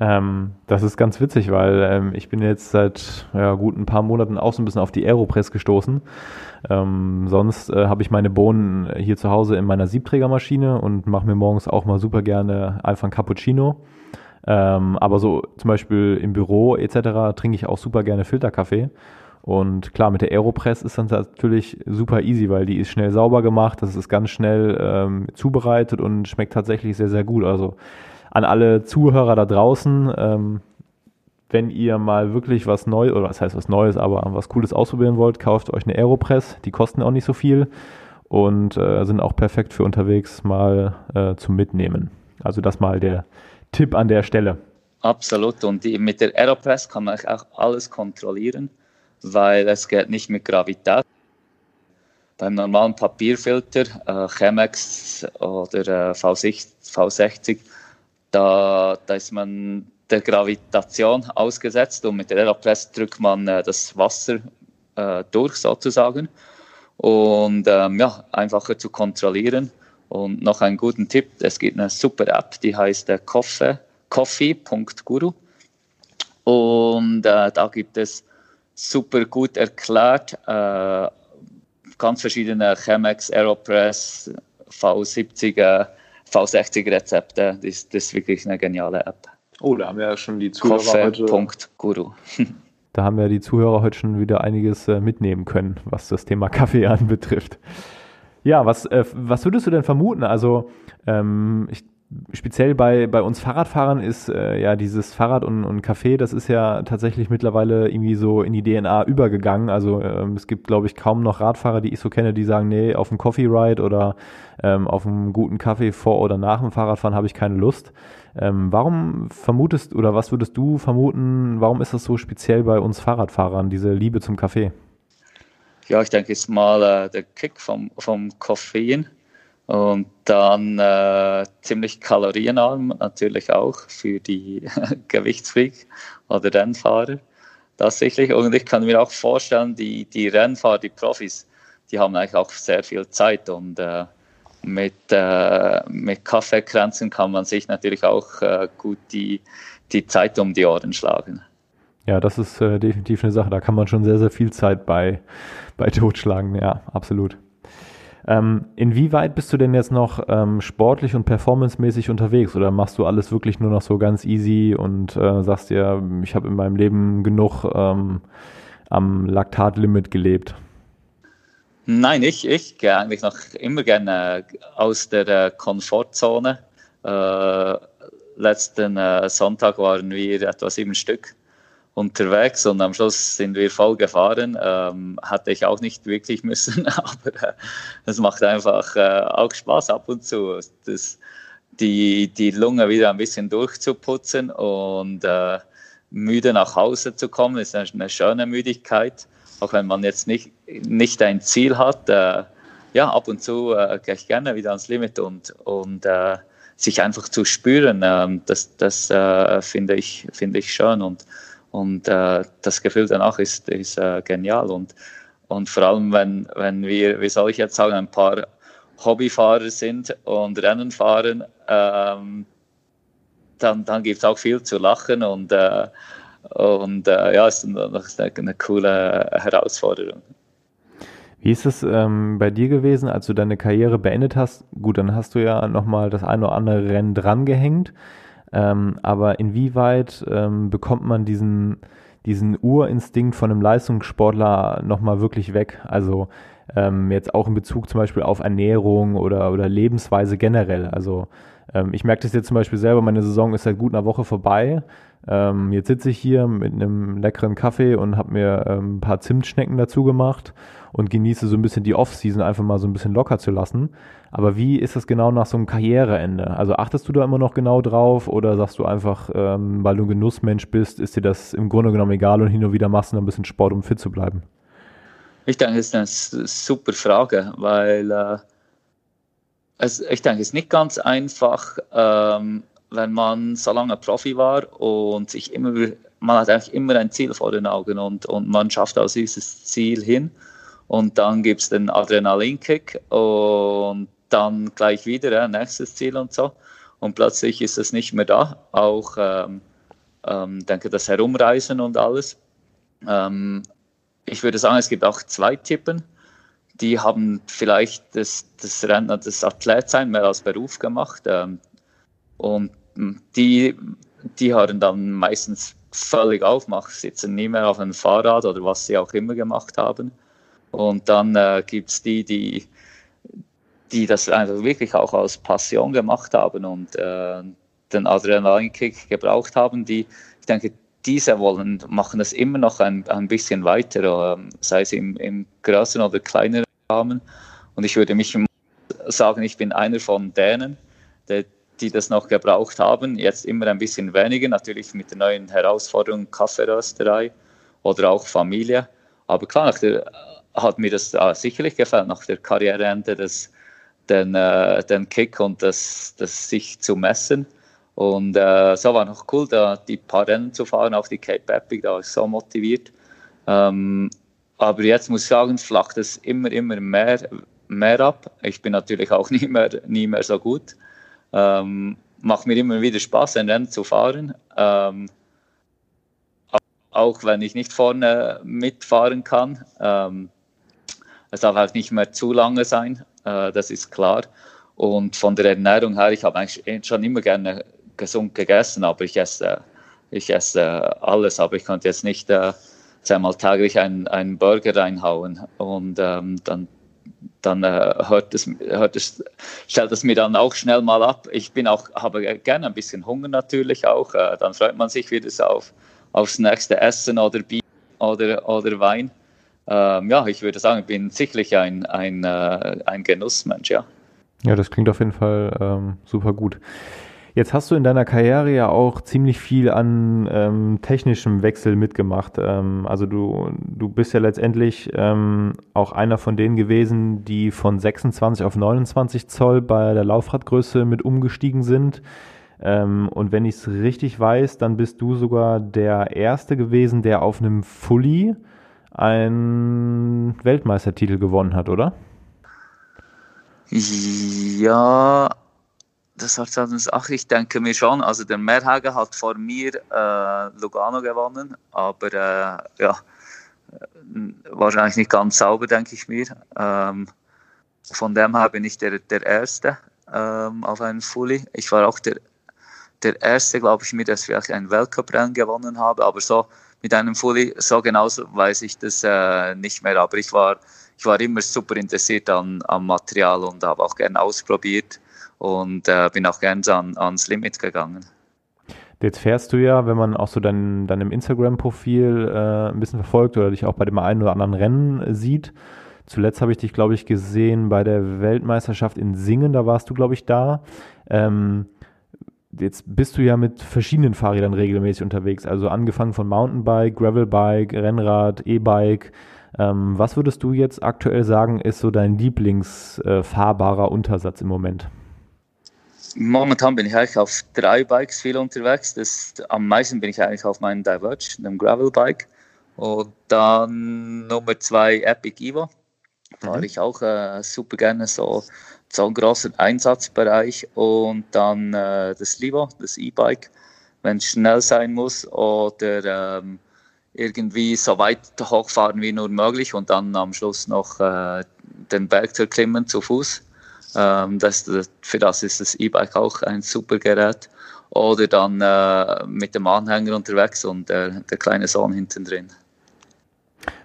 Ähm, das ist ganz witzig, weil ähm, ich bin jetzt seit ja, gut ein paar Monaten auch so ein bisschen auf die Aeropress gestoßen. Ähm, sonst äh, habe ich meine Bohnen hier zu Hause in meiner Siebträgermaschine und mache mir morgens auch mal super gerne einfach ein Cappuccino. Ähm, aber so zum Beispiel im Büro etc. trinke ich auch super gerne Filterkaffee. Und klar, mit der Aeropress ist dann natürlich super easy, weil die ist schnell sauber gemacht, das ist ganz schnell ähm, zubereitet und schmeckt tatsächlich sehr, sehr gut. Also an alle Zuhörer da draußen, ähm, wenn ihr mal wirklich was Neues, oder was heißt was Neues, aber was Cooles ausprobieren wollt, kauft euch eine Aeropress. Die kosten auch nicht so viel und äh, sind auch perfekt für unterwegs mal äh, zum Mitnehmen. Also das mal der Tipp an der Stelle. Absolut. Und die, mit der Aeropress kann man auch alles kontrollieren, weil es geht nicht mit Gravität. Beim normalen Papierfilter, äh, Chemex oder äh, V60, V60 da, da ist man der Gravitation ausgesetzt und mit der Aeropress drückt man äh, das Wasser äh, durch sozusagen und ähm, ja, einfacher zu kontrollieren. Und noch einen guten Tipp, es gibt eine super App, die heißt äh, Coffee, coffee.guru und äh, da gibt es super gut erklärt äh, ganz verschiedene Chemex, Aeropress, V70er V60-Rezepte. Das, das, ist wirklich eine geniale App. Oh, da haben wir ja schon die Zuhörer heute. Guru. da haben ja die Zuhörer heute schon wieder einiges äh, mitnehmen können, was das Thema Kaffee anbetrifft. Ja, was, äh, was würdest du denn vermuten? Also, ähm, ich speziell bei, bei uns Fahrradfahrern ist äh, ja dieses Fahrrad und, und Kaffee, das ist ja tatsächlich mittlerweile irgendwie so in die DNA übergegangen. Also ähm, es gibt, glaube ich, kaum noch Radfahrer, die ich so kenne, die sagen, nee, auf einen Coffee Ride oder ähm, auf einen guten Kaffee vor oder nach dem Fahrradfahren habe ich keine Lust. Ähm, warum vermutest oder was würdest du vermuten, warum ist das so speziell bei uns Fahrradfahrern, diese Liebe zum Kaffee? Ja, ich denke, es ist mal äh, der Kick vom, vom Koffein und dann äh, ziemlich kalorienarm natürlich auch für die Gewichtsfreak oder Rennfahrer tatsächlich. Und ich kann mir auch vorstellen, die, die Rennfahrer, die Profis, die haben eigentlich auch sehr viel Zeit und äh, mit, äh, mit Kaffeekränzen kann man sich natürlich auch äh, gut die, die Zeit um die Ohren schlagen. Ja, das ist äh, definitiv eine Sache. Da kann man schon sehr, sehr viel Zeit bei, bei totschlagen. Ja, absolut. Ähm, inwieweit bist du denn jetzt noch ähm, sportlich und performancemäßig unterwegs oder machst du alles wirklich nur noch so ganz easy und äh, sagst dir, ich habe in meinem Leben genug ähm, am Laktatlimit gelebt? Nein, ich, ich gehe eigentlich noch immer gerne aus der äh, Komfortzone. Äh, letzten äh, Sonntag waren wir etwa sieben Stück unterwegs und am Schluss sind wir voll gefahren. Ähm, hatte ich auch nicht wirklich müssen, aber äh, es macht einfach äh, auch Spaß ab und zu, das, die, die Lunge wieder ein bisschen durchzuputzen und äh, müde nach Hause zu kommen, ist eine, schöne Müdigkeit, auch wenn man jetzt nicht, nicht ein Ziel hat. Äh, ja, ab und zu äh, gehe ich gerne wieder ans Limit und, und äh, sich einfach zu spüren, ähm, das, das finde ich, finde ich schön und und äh, das Gefühl danach ist, ist äh, genial. Und, und vor allem, wenn, wenn wir, wie soll ich jetzt sagen, ein paar Hobbyfahrer sind und Rennen fahren, ähm, dann, dann gibt es auch viel zu lachen und, äh, und äh, ja, ist eine, eine coole Herausforderung. Wie ist es ähm, bei dir gewesen, als du deine Karriere beendet hast? Gut, dann hast du ja nochmal das eine oder andere Rennen drangehängt. Ähm, aber inwieweit ähm, bekommt man diesen, diesen Urinstinkt von einem Leistungssportler nochmal wirklich weg? Also ähm, jetzt auch in Bezug zum Beispiel auf Ernährung oder, oder Lebensweise generell. Also ähm, ich merke das jetzt zum Beispiel selber, meine Saison ist seit gut einer Woche vorbei. Ähm, jetzt sitze ich hier mit einem leckeren Kaffee und habe mir ähm, ein paar Zimtschnecken dazu gemacht und genieße so ein bisschen die Off-Season einfach mal so ein bisschen locker zu lassen. Aber wie ist das genau nach so einem Karriereende? Also achtest du da immer noch genau drauf oder sagst du einfach, ähm, weil du ein Genussmensch bist, ist dir das im Grunde genommen egal und hin und wieder machst du noch ein bisschen Sport, um fit zu bleiben? Ich denke, das ist eine super Frage, weil äh, es, ich denke, es ist nicht ganz einfach, ähm, wenn man so lange Profi war und sich immer, man hat eigentlich immer ein Ziel vor den Augen und, und man schafft aus dieses Ziel hin und dann gibt es den Adrenalinkick und dann gleich wieder, ja, nächstes Ziel und so. Und plötzlich ist es nicht mehr da. Auch, ähm, ähm, denke, das Herumreisen und alles. Ähm, ich würde sagen, es gibt auch zwei Typen. Die haben vielleicht das, das Rennen, das Athletsein mehr als Beruf gemacht. Ähm, und die, die hören dann meistens völlig auf, sitzen nie mehr auf einem Fahrrad oder was sie auch immer gemacht haben. Und dann äh, gibt es die, die die das einfach wirklich auch aus Passion gemacht haben und äh, den Adrenalinkick gebraucht haben, die, ich denke, diese wollen, machen das immer noch ein, ein bisschen weiter, äh, sei es im, im größeren oder kleineren Rahmen. Und ich würde mich sagen, ich bin einer von denen, die, die das noch gebraucht haben, jetzt immer ein bisschen weniger, natürlich mit der neuen Herausforderung Kaffeerösterei oder auch Familie. Aber klar, der, hat mir das äh, sicherlich gefallen, nach der Karriereende, das den, äh, den Kick und das, das sich zu messen. Und äh, so war noch cool, da die paar Rennen zu fahren, auch die Cape Epic, da war ich so motiviert. Ähm, aber jetzt muss ich sagen, flacht es immer, immer mehr, mehr ab. Ich bin natürlich auch nie mehr, nie mehr so gut. Ähm, macht mir immer wieder Spaß, ein Rennen zu fahren. Ähm, auch wenn ich nicht vorne mitfahren kann. Ähm, es darf auch nicht mehr zu lange sein äh, das ist klar. Und von der Ernährung her, ich habe eigentlich schon immer gerne gesund gegessen, aber ich esse, ich esse alles, aber ich konnte jetzt nicht äh, zweimal täglich einen, einen Burger reinhauen und ähm, dann dann äh, hört es, hört es, stellt es mir dann auch schnell mal ab. Ich bin auch, habe gerne ein bisschen Hunger natürlich auch. Äh, dann freut man sich wieder auf, aufs nächste Essen oder Bier oder, oder Wein. Ähm, ja, ich würde sagen, ich bin sicherlich ein, ein, äh, ein Genussmensch, ja. Ja, das klingt auf jeden Fall ähm, super gut. Jetzt hast du in deiner Karriere ja auch ziemlich viel an ähm, technischem Wechsel mitgemacht. Ähm, also du, du bist ja letztendlich ähm, auch einer von denen gewesen, die von 26 auf 29 Zoll bei der Laufradgröße mit umgestiegen sind. Ähm, und wenn ich es richtig weiß, dann bist du sogar der Erste gewesen, der auf einem Fully einen Weltmeistertitel gewonnen hat, oder? Ja, das war 2008, ich denke mir schon. Also der Merhagen hat vor mir äh, Lugano gewonnen, aber äh, ja, wahrscheinlich nicht ganz sauber, denke ich mir. Ähm, von dem her bin ich der, der Erste ähm, auf einem Fully. Ich war auch der, der Erste, glaube ich mir, dass ich ein Weltcuprennen gewonnen habe, aber so mit einem Fully, so genauso weiß ich das äh, nicht mehr. Aber ich war, ich war immer super interessiert an, am Material und habe auch gerne ausprobiert und äh, bin auch gern an, ans Limit gegangen. Jetzt fährst du ja, wenn man auch so dein, deinem Instagram-Profil äh, ein bisschen verfolgt oder dich auch bei dem einen oder anderen Rennen sieht. Zuletzt habe ich dich, glaube ich, gesehen bei der Weltmeisterschaft in Singen, da warst du, glaube ich, da. Ähm, jetzt bist du ja mit verschiedenen Fahrrädern regelmäßig unterwegs, also angefangen von Mountainbike, Gravelbike, Rennrad, E-Bike. Ähm, was würdest du jetzt aktuell sagen, ist so dein Lieblingsfahrbarer äh, Untersatz im Moment? Momentan bin ich eigentlich auf drei Bikes viel unterwegs. Das, am meisten bin ich eigentlich auf meinem Diverge, einem Gravelbike. Und dann Nummer zwei Epic Evo. Fahre mhm. ich auch äh, super gerne so, so einen großen Einsatzbereich. Und dann äh, das Livo, das E-Bike, wenn es schnell sein muss oder ähm, irgendwie so weit hochfahren wie nur möglich und dann am Schluss noch äh, den Berg zu erklimmen zu Fuß. Ähm, das, für das ist das E-Bike auch ein super Gerät. Oder dann äh, mit dem Anhänger unterwegs und der, der kleine Sohn hinten drin.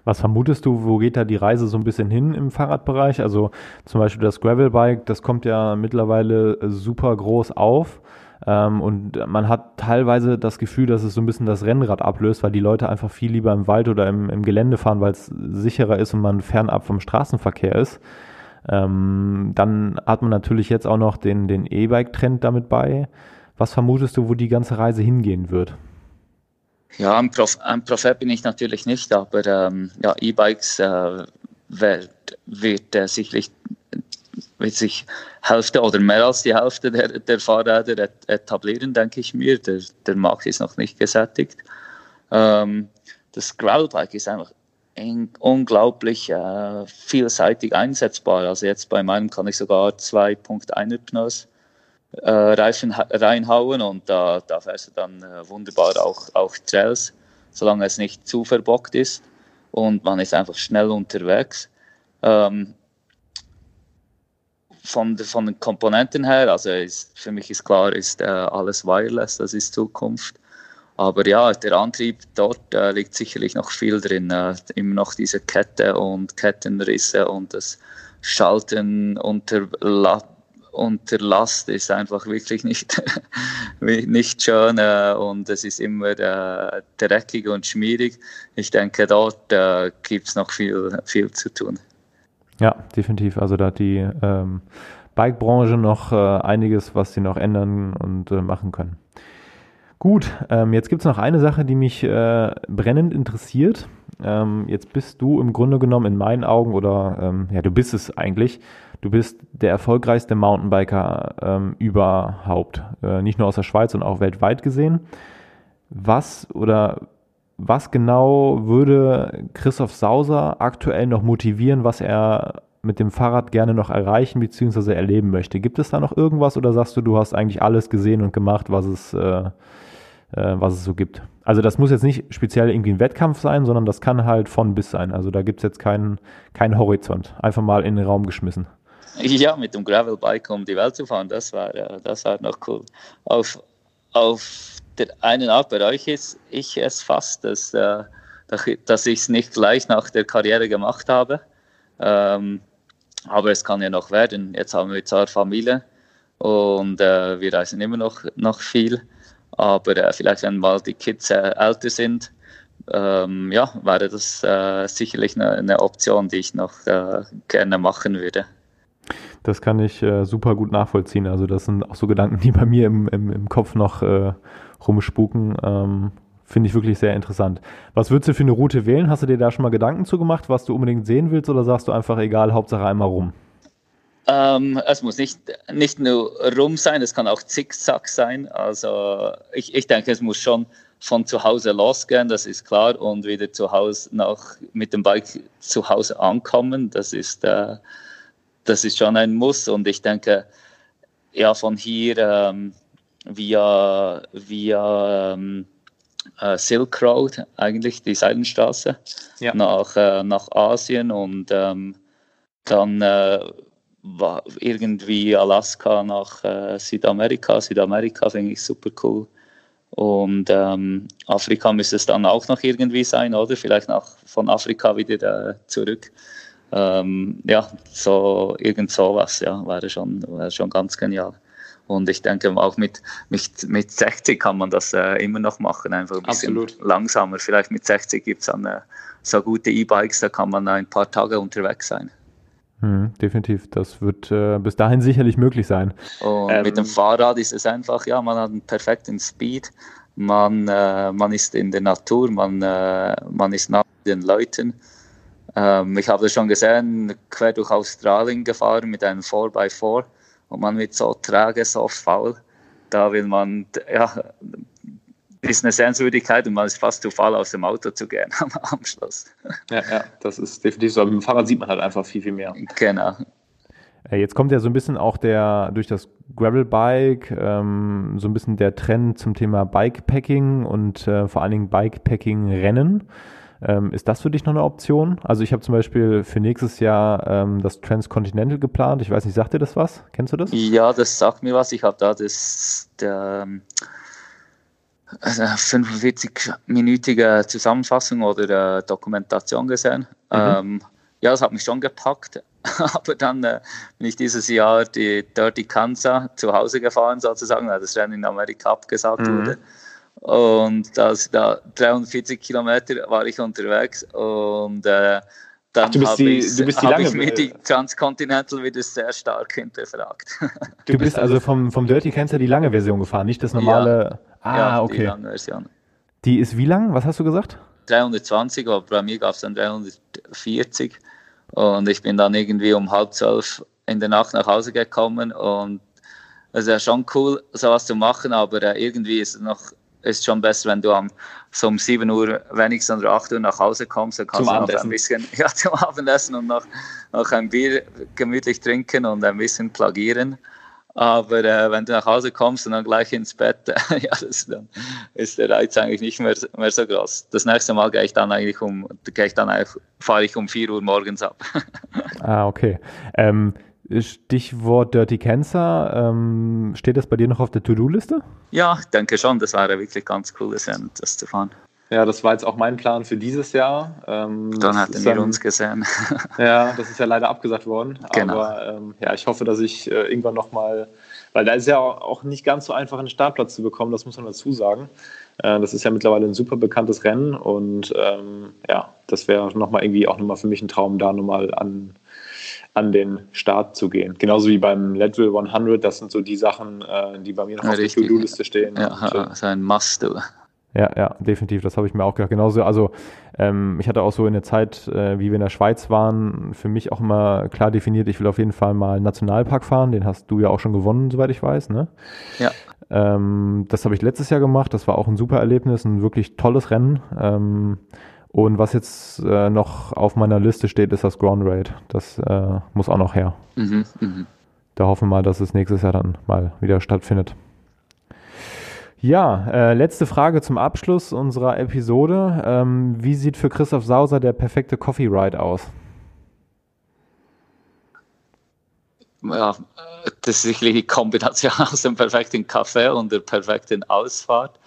Was vermutest du, wo geht da die Reise so ein bisschen hin im Fahrradbereich? Also zum Beispiel das Gravelbike, das kommt ja mittlerweile super groß auf. Ähm, und man hat teilweise das Gefühl, dass es so ein bisschen das Rennrad ablöst, weil die Leute einfach viel lieber im Wald oder im, im Gelände fahren, weil es sicherer ist und man fernab vom Straßenverkehr ist. Ähm, dann hat man natürlich jetzt auch noch den, den E-Bike-Trend damit bei. Was vermutest du, wo die ganze Reise hingehen wird? Ja, ein, Prof ein Prophet bin ich natürlich nicht, aber ähm, ja, E-Bikes äh, wird, wird äh, sicherlich wird sich Hälfte oder mehr als die Hälfte der, der Fahrräder etablieren, denke ich mir. Der, der Markt ist noch nicht gesättigt. Ähm, das Gravelbike ist einfach unglaublich äh, vielseitig einsetzbar. Also jetzt bei meinem kann ich sogar 2.1er Pneus äh, Reifen reinhauen und da, da fährst du dann äh, wunderbar auch, auch Trails, solange es nicht zu verbockt ist und man ist einfach schnell unterwegs. Ähm, von, von den Komponenten her, also ist, für mich ist klar, ist äh, alles wireless, das ist Zukunft. Aber ja, der Antrieb dort äh, liegt sicherlich noch viel drin. Äh, immer noch diese Kette und Kettenrisse und das Schalten unter, La unter Last ist einfach wirklich nicht, nicht schön äh, und es ist immer äh, dreckig und schmierig. Ich denke, dort äh, gibt es noch viel, viel zu tun. Ja, definitiv. Also da hat die ähm, Bike-Branche noch äh, einiges, was sie noch ändern und äh, machen können. Gut, ähm, jetzt gibt es noch eine Sache, die mich äh, brennend interessiert. Ähm, jetzt bist du im Grunde genommen in meinen Augen, oder ähm, ja, du bist es eigentlich, du bist der erfolgreichste Mountainbiker ähm, überhaupt. Äh, nicht nur aus der Schweiz, sondern auch weltweit gesehen. Was oder was genau würde Christoph Sauser aktuell noch motivieren, was er mit dem Fahrrad gerne noch erreichen bzw. erleben möchte? Gibt es da noch irgendwas oder sagst du, du hast eigentlich alles gesehen und gemacht, was es äh, äh, was es so gibt. Also das muss jetzt nicht speziell irgendwie ein Wettkampf sein, sondern das kann halt von bis sein. Also da gibt es jetzt keinen, keinen Horizont. Einfach mal in den Raum geschmissen. Ja, mit dem Gravelbike um die Welt zu fahren, das war, das war noch cool. Auf, auf der einen Art bereue ich ich es fast, dass, äh, dass ich es nicht gleich nach der Karriere gemacht habe. Ähm, aber es kann ja noch werden. Jetzt haben wir zwar Familie und äh, wir reisen immer noch, noch viel. Aber äh, vielleicht, wenn mal die Kids äh, älter sind, ähm, ja, wäre das äh, sicherlich eine, eine, Option, die ich noch äh, gerne machen würde. Das kann ich äh, super gut nachvollziehen. Also das sind auch so Gedanken, die bei mir im, im, im Kopf noch rumspuken. Ähm, Finde ich wirklich sehr interessant. Was würdest du für eine Route wählen? Hast du dir da schon mal Gedanken zu gemacht, was du unbedingt sehen willst, oder sagst du einfach egal, Hauptsache einmal rum? Ähm, es muss nicht, nicht nur rum sein, es kann auch zickzack sein. Also ich, ich denke, es muss schon von zu Hause losgehen, das ist klar, und wieder zu Hause nach, mit dem Bike zu Hause ankommen, das ist, äh, das ist schon ein Muss. Und ich denke, ja, von hier ähm, via, via ähm, äh, Silk Road, eigentlich die Seidenstraße, ja. nach, äh, nach Asien und ähm, dann äh, irgendwie Alaska nach äh, Südamerika. Südamerika finde ich super cool. Und ähm, Afrika müsste es dann auch noch irgendwie sein, oder? Vielleicht nach, von Afrika wieder äh, zurück. Ähm, ja, so irgend sowas, ja, wäre schon, wäre schon ganz genial. Und ich denke auch mit, mit, mit 60 kann man das äh, immer noch machen, einfach ein bisschen Absolut. langsamer. Vielleicht mit 60 gibt es dann äh, so gute E-Bikes, da kann man ein paar Tage unterwegs sein. Hm, definitiv, das wird äh, bis dahin sicherlich möglich sein. Und ähm, mit dem Fahrrad ist es einfach, ja, man hat einen perfekten Speed, man, äh, man ist in der Natur, man, äh, man ist nah den Leuten. Ähm, ich habe das schon gesehen, quer durch Australien gefahren mit einem 4x4 und man wird so träge, so faul. Da will man, ja, ist eine Sehenswürdigkeit und man ist fast zu faul, aus dem Auto zu gehen am, am Schluss. Ja, ja, das ist definitiv so. Aber mit dem Fahrrad sieht man halt einfach viel, viel mehr. Genau. Äh, jetzt kommt ja so ein bisschen auch der durch das Gravelbike ähm, so ein bisschen der Trend zum Thema Bikepacking und äh, vor allen Dingen Bikepacking-Rennen. Ähm, ist das für dich noch eine Option? Also ich habe zum Beispiel für nächstes Jahr ähm, das Transcontinental geplant. Ich weiß nicht, sagt dir das was? Kennst du das? Ja, das sagt mir was. Ich habe da das der, also 45-minütige Zusammenfassung oder äh, Dokumentation gesehen. Mhm. Ähm, ja, das hat mich schon gepackt. Aber dann äh, bin ich dieses Jahr die Dirty Kansas zu Hause gefahren, sozusagen, weil das Rennen in Amerika abgesagt mhm. wurde. Und das, da 43 Kilometer war ich unterwegs und äh, dann habe ich, hab ich mir die Transcontinental wieder sehr stark hinterfragt. Du bist also vom, vom Dirty Cancer die lange Version gefahren, nicht das normale. Ja, ah, ja, okay. Die lange Version. Die ist wie lang? Was hast du gesagt? 320, aber bei mir gab es dann 340. Und ich bin dann irgendwie um halb zwölf in der Nacht nach Hause gekommen und es ist ja schon cool, sowas zu machen, aber äh, irgendwie ist es noch ist schon besser, wenn du um, so um 7 Uhr wenigstens oder 8 Uhr nach Hause kommst, dann kannst zum du noch ein bisschen ja, zum Abendessen und noch, noch ein Bier gemütlich trinken und ein bisschen plagieren. Aber äh, wenn du nach Hause kommst und dann gleich ins Bett, ja, das, dann ist der Reiz eigentlich nicht mehr, mehr so groß. Das nächste Mal gehe ich dann eigentlich um, gehe ich dann fahre ich um 4 Uhr morgens ab. ah, okay. Ähm, Stichwort Dirty Cancer, ähm, steht das bei dir noch auf der To-Do-Liste? Ja, ich denke schon. Das wäre wirklich ganz cool, das zu fahren. Ja, das war jetzt auch mein Plan für dieses Jahr. Ähm, dann hatten wir uns gesehen. ja, das ist ja leider abgesagt worden. Genau. Aber ähm, ja, ich hoffe, dass ich äh, irgendwann nochmal, weil da ist ja auch nicht ganz so einfach, einen Startplatz zu bekommen, das muss man dazu sagen. Äh, das ist ja mittlerweile ein super bekanntes Rennen und ähm, ja, das wäre nochmal irgendwie auch nochmal für mich ein Traum, da nochmal an an den Start zu gehen. Genauso wie beim Leadville 100, das sind so die Sachen, äh, die bei mir noch ja, auf der To-Do-Liste stehen. Ja, äh, ist ein Must. Ja, ja, definitiv. Das habe ich mir auch gedacht. Genauso, also ähm, ich hatte auch so in der Zeit, äh, wie wir in der Schweiz waren, für mich auch immer klar definiert, ich will auf jeden Fall mal einen Nationalpark fahren. Den hast du ja auch schon gewonnen, soweit ich weiß, ne? Ja. Ähm, das habe ich letztes Jahr gemacht. Das war auch ein super Erlebnis, ein wirklich tolles Rennen. Ähm, und was jetzt äh, noch auf meiner Liste steht, ist das Ground Raid. Das äh, muss auch noch her. Mhm, mh. Da hoffen wir mal, dass es nächstes Jahr dann mal wieder stattfindet. Ja, äh, letzte Frage zum Abschluss unserer Episode. Ähm, wie sieht für Christoph Sauser der perfekte Coffee Ride aus? Ja, das ist sicherlich die Kombination aus dem perfekten Kaffee und der perfekten Ausfahrt.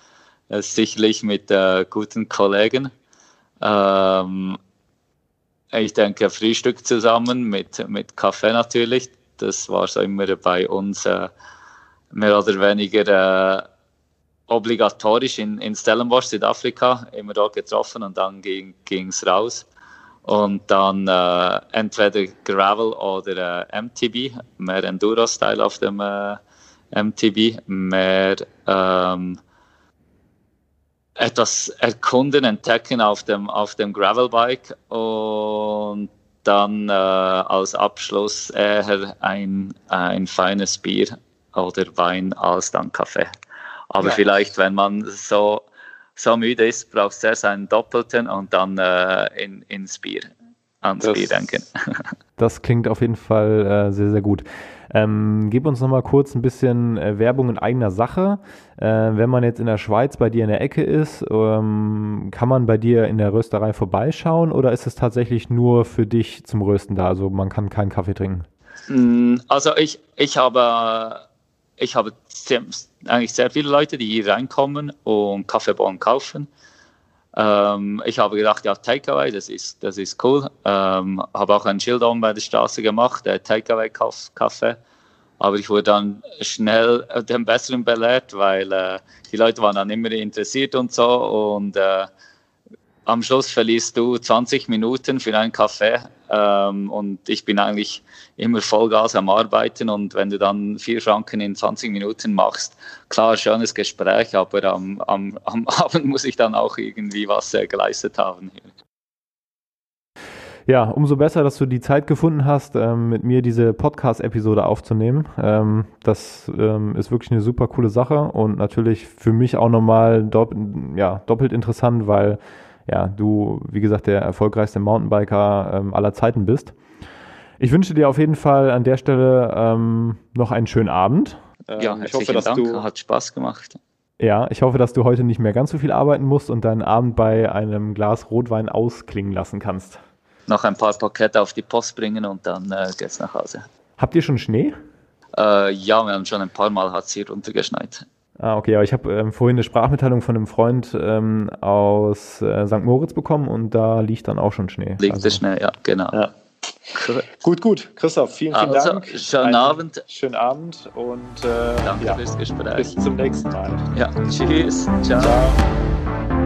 Sicherlich mit äh, guten Kollegen Ähm, ich denke, Frühstück zusammen mit, mit Kaffee natürlich. Das war so immer bei uns äh, mehr oder weniger äh, obligatorisch in, in Stellenbosch, Südafrika, immer dort getroffen und dann ging es raus. Und dann äh, entweder Gravel oder äh, MTB, mehr Enduro-Style auf dem äh, MTB, mehr ähm, etwas erkunden, entdecken auf dem, auf dem Gravelbike und dann äh, als Abschluss eher ein, ein feines Bier oder Wein als dann Kaffee. Aber ja. vielleicht, wenn man so, so müde ist, braucht es erst einen Doppelten und dann äh, in, ins Bier, ans das, Bier denken. das klingt auf jeden Fall äh, sehr, sehr gut. Ähm, gib uns nochmal kurz ein bisschen äh, Werbung in eigener Sache. Äh, wenn man jetzt in der Schweiz bei dir in der Ecke ist, ähm, kann man bei dir in der Rösterei vorbeischauen oder ist es tatsächlich nur für dich zum Rösten da? Also man kann keinen Kaffee trinken? Mm, also ich, ich habe, ich habe sehr, eigentlich sehr viele Leute, die hier reinkommen und Kaffeebohnen kaufen. Ähm, ich habe gedacht, ja, Takeaway, das ist, das ist cool. Ähm, habe auch ein Schild oben bei der Straße gemacht, der Takeaway-Kaffee. Aber ich wurde dann schnell äh, dem Besseren belehrt, weil äh, die Leute waren dann immer interessiert und so. Und äh, am Schluss verlierst du 20 Minuten für einen Kaffee ähm, und ich bin eigentlich immer Vollgas am Arbeiten und wenn du dann vier Franken in 20 Minuten machst, klar, schönes Gespräch, aber am, am, am Abend muss ich dann auch irgendwie was äh, geleistet haben. Ja, umso besser, dass du die Zeit gefunden hast, ähm, mit mir diese Podcast-Episode aufzunehmen. Ähm, das ähm, ist wirklich eine super coole Sache und natürlich für mich auch nochmal dopp ja, doppelt interessant, weil ja, du, wie gesagt, der erfolgreichste Mountainbiker ähm, aller Zeiten bist. Ich wünsche dir auf jeden Fall an der Stelle ähm, noch einen schönen Abend. Ähm, ja, ich hoffe, dass Dank. du hat Spaß gemacht. Ja, ich hoffe, dass du heute nicht mehr ganz so viel arbeiten musst und deinen Abend bei einem Glas Rotwein ausklingen lassen kannst. Noch ein paar Pakete auf die Post bringen und dann äh, geht's nach Hause. Habt ihr schon Schnee? Äh, ja, wir haben schon ein paar Mal hat es hier runtergeschneit. Ah, okay, aber ich habe ähm, vorhin eine Sprachmitteilung von einem Freund ähm, aus äh, St. Moritz bekommen und da liegt dann auch schon Schnee. Liegt also. Schnee, ja, genau. Ja. Gut, gut. Christoph, vielen, vielen also, Dank. Schönen Einen Abend. Schönen Abend und äh, Danke ja, fürs Gespräch. Bis zum nächsten Mal. Ja, tschüss. Ciao. Ciao.